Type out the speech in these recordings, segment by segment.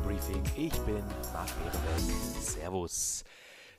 Briefing. Ich bin Marc Ehrenberg. Servus.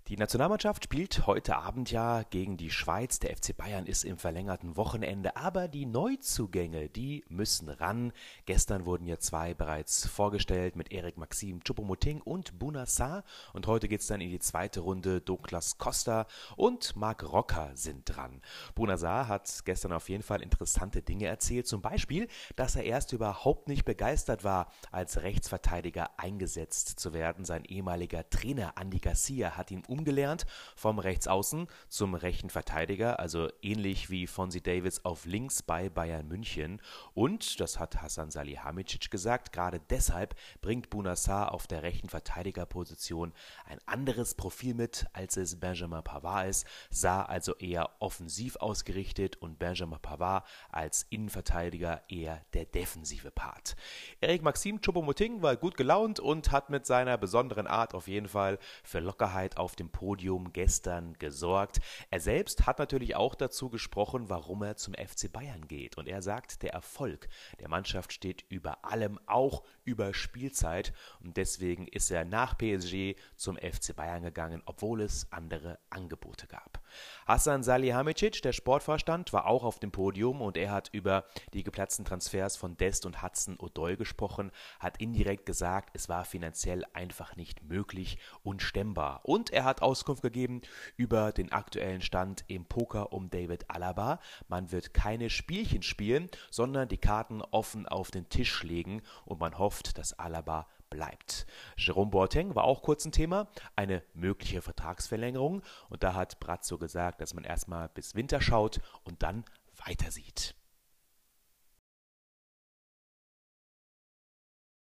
Die Nationalmannschaft spielt heute Abend ja gegen die Schweiz. Der FC Bayern ist im verlängerten Wochenende, aber die Neuzugänge, die müssen ran. Gestern wurden ja zwei bereits vorgestellt mit Erik Maxim Choupo-Moting und Bunassar und heute geht es dann in die zweite Runde. Douglas Costa und Marc Rocker sind dran. Bunassar hat gestern auf jeden Fall interessante Dinge erzählt, zum Beispiel, dass er erst überhaupt nicht begeistert war, als Rechtsverteidiger eingesetzt zu werden. Sein ehemaliger Trainer Andy Garcia hat ihn umgelernt vom Rechtsaußen zum rechten Verteidiger, also ähnlich wie Fonsi Davis auf links bei Bayern München. Und, das hat Hassan Salihamidzic gesagt, gerade deshalb bringt Bunassar auf der rechten Verteidigerposition ein anderes Profil mit, als es Benjamin Pavard ist, sah also eher offensiv ausgerichtet und Benjamin Pavard als Innenverteidiger eher der defensive Part. Erik Maxim Choupo-Moting war gut gelaunt und hat mit seiner besonderen Art auf jeden Fall für Lockerheit auf dem dem Podium gestern gesorgt. Er selbst hat natürlich auch dazu gesprochen, warum er zum FC Bayern geht. Und er sagt, der Erfolg der Mannschaft steht über allem, auch über Spielzeit. Und deswegen ist er nach PSG zum FC Bayern gegangen, obwohl es andere Angebote gab. Hassan Salihamidzic, der Sportvorstand, war auch auf dem Podium und er hat über die geplatzten Transfers von Dest und Hudson O'Doy gesprochen, hat indirekt gesagt, es war finanziell einfach nicht möglich und stemmbar. Und er hat Auskunft gegeben über den aktuellen Stand im Poker um David Alaba. Man wird keine Spielchen spielen, sondern die Karten offen auf den Tisch legen und man hofft, dass Alaba bleibt. Jerome Boateng war auch kurz ein Thema, eine mögliche Vertragsverlängerung und da hat Brazzo gesagt, dass man erstmal bis Winter schaut und dann weitersieht.